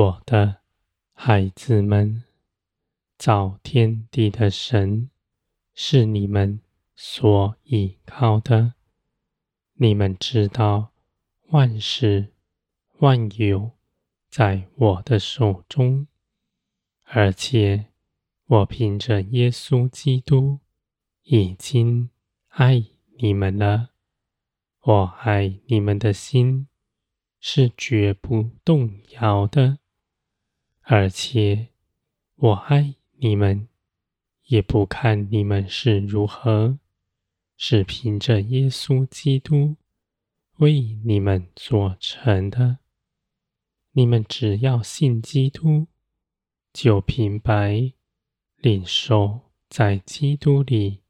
我的孩子们，造天地的神是你们所依靠的。你们知道万事万有在我的手中，而且我凭着耶稣基督已经爱你们了。我爱你们的心是绝不动摇的，而且我爱你们，也不看你们是如何，是凭着耶稣基督为你们做成的。你们只要信基督，就明白领受在基督里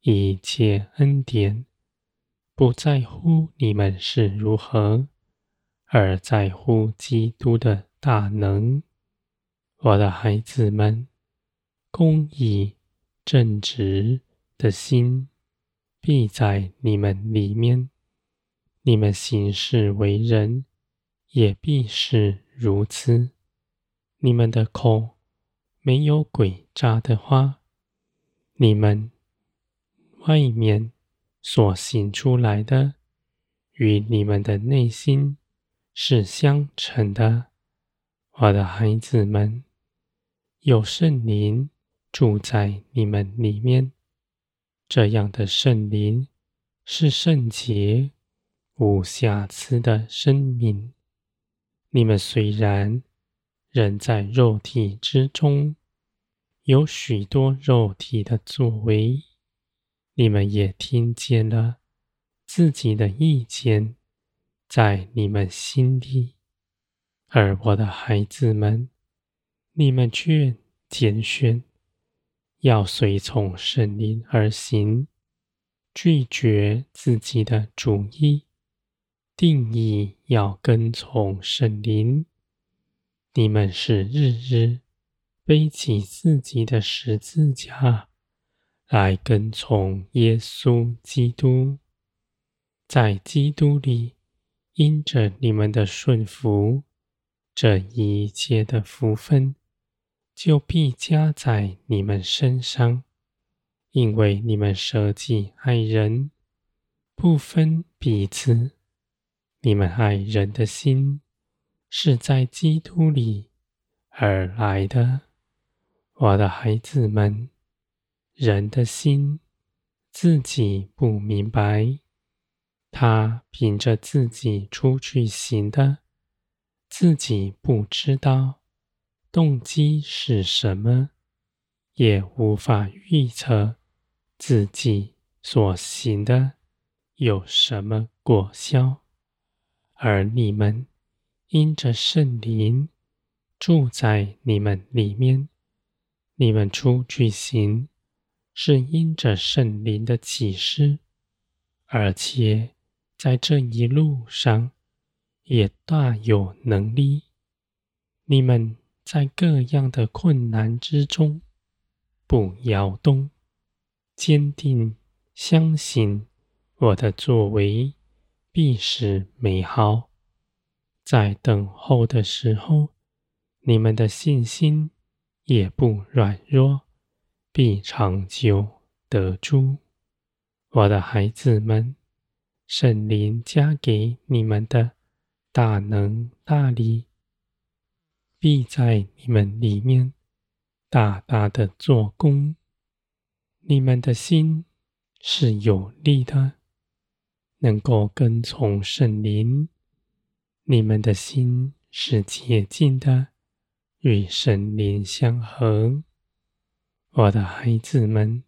一切恩典，不在乎你们是如何。而在乎基督的大能，我的孩子们，公义正直的心必在你们里面，你们行事为人也必是如此。你们的口没有诡诈的话，你们外面所行出来的，与你们的内心。是相称的，我的孩子们，有圣灵住在你们里面。这样的圣灵是圣洁、无瑕疵的生命。你们虽然仍在肉体之中，有许多肉体的作为，你们也听见了自己的意见。在你们心里，而我的孩子们，你们却拣选要随从圣灵而行，拒绝自己的主意，定义要跟从圣灵。你们是日日背起自己的十字架来跟从耶稣基督，在基督里。因着你们的顺服，这一切的福分就必加在你们身上，因为你们舍己爱人，不分彼此。你们爱人的心是在基督里而来的，我的孩子们，人的心自己不明白。他凭着自己出去行的，自己不知道动机是什么，也无法预测自己所行的有什么果效。而你们因着圣灵住在你们里面，你们出去行是因着圣灵的启示，而且。在这一路上，也大有能力。你们在各样的困难之中，不摇动，坚定相信我的作为必是美好。在等候的时候，你们的信心也不软弱，必长久得住。我的孩子们。圣灵加给你们的大能大力，必在你们里面大大的做工。你们的心是有力的，能够跟从圣灵；你们的心是洁净的，与圣灵相合。我的孩子们，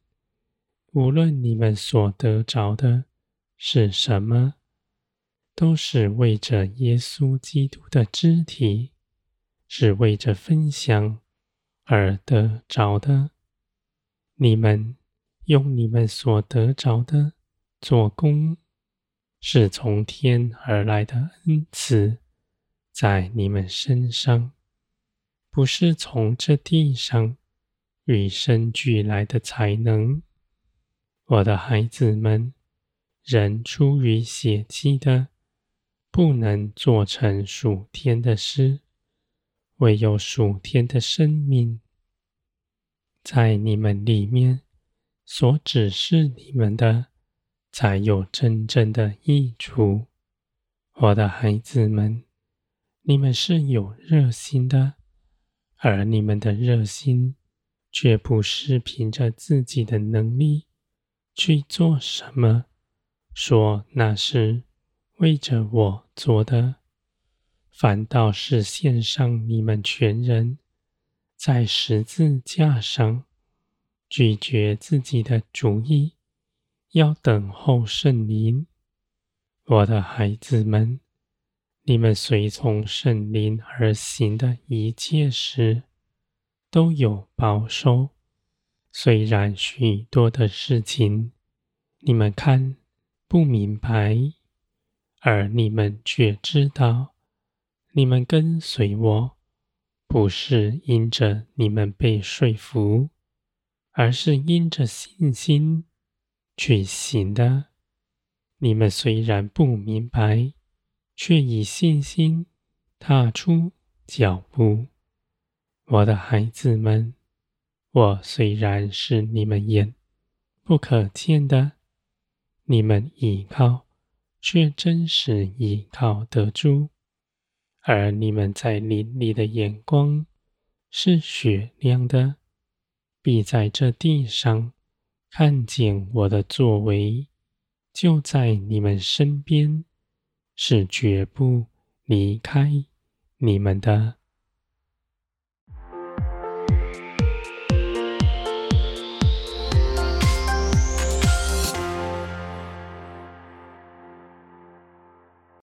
无论你们所得着的。是什么？都是为着耶稣基督的肢体，是为着分享而得着的。你们用你们所得着的做工，是从天而来的恩赐，在你们身上，不是从这地上与生俱来的才能。我的孩子们。人出于血气的，不能做成属天的事；唯有属天的生命，在你们里面所指示你们的，才有真正的益处。我的孩子们，你们是有热心的，而你们的热心，却不是凭着自己的能力去做什么，说那是为着我做的。反倒是献上你们全人，在十字架上拒绝自己的主意，要等候圣灵。我的孩子们，你们随从圣灵而行的一切事，都有报酬。虽然许多的事情你们看不明白，而你们却知道。你们跟随我，不是因着你们被说服，而是因着信心去行的。你们虽然不明白，却以信心踏出脚步。我的孩子们，我虽然是你们眼不可见的，你们依靠却真实依靠得住。而你们在林里的眼光是雪亮的，必在这地上看见我的作为，就在你们身边，是绝不离开你们的。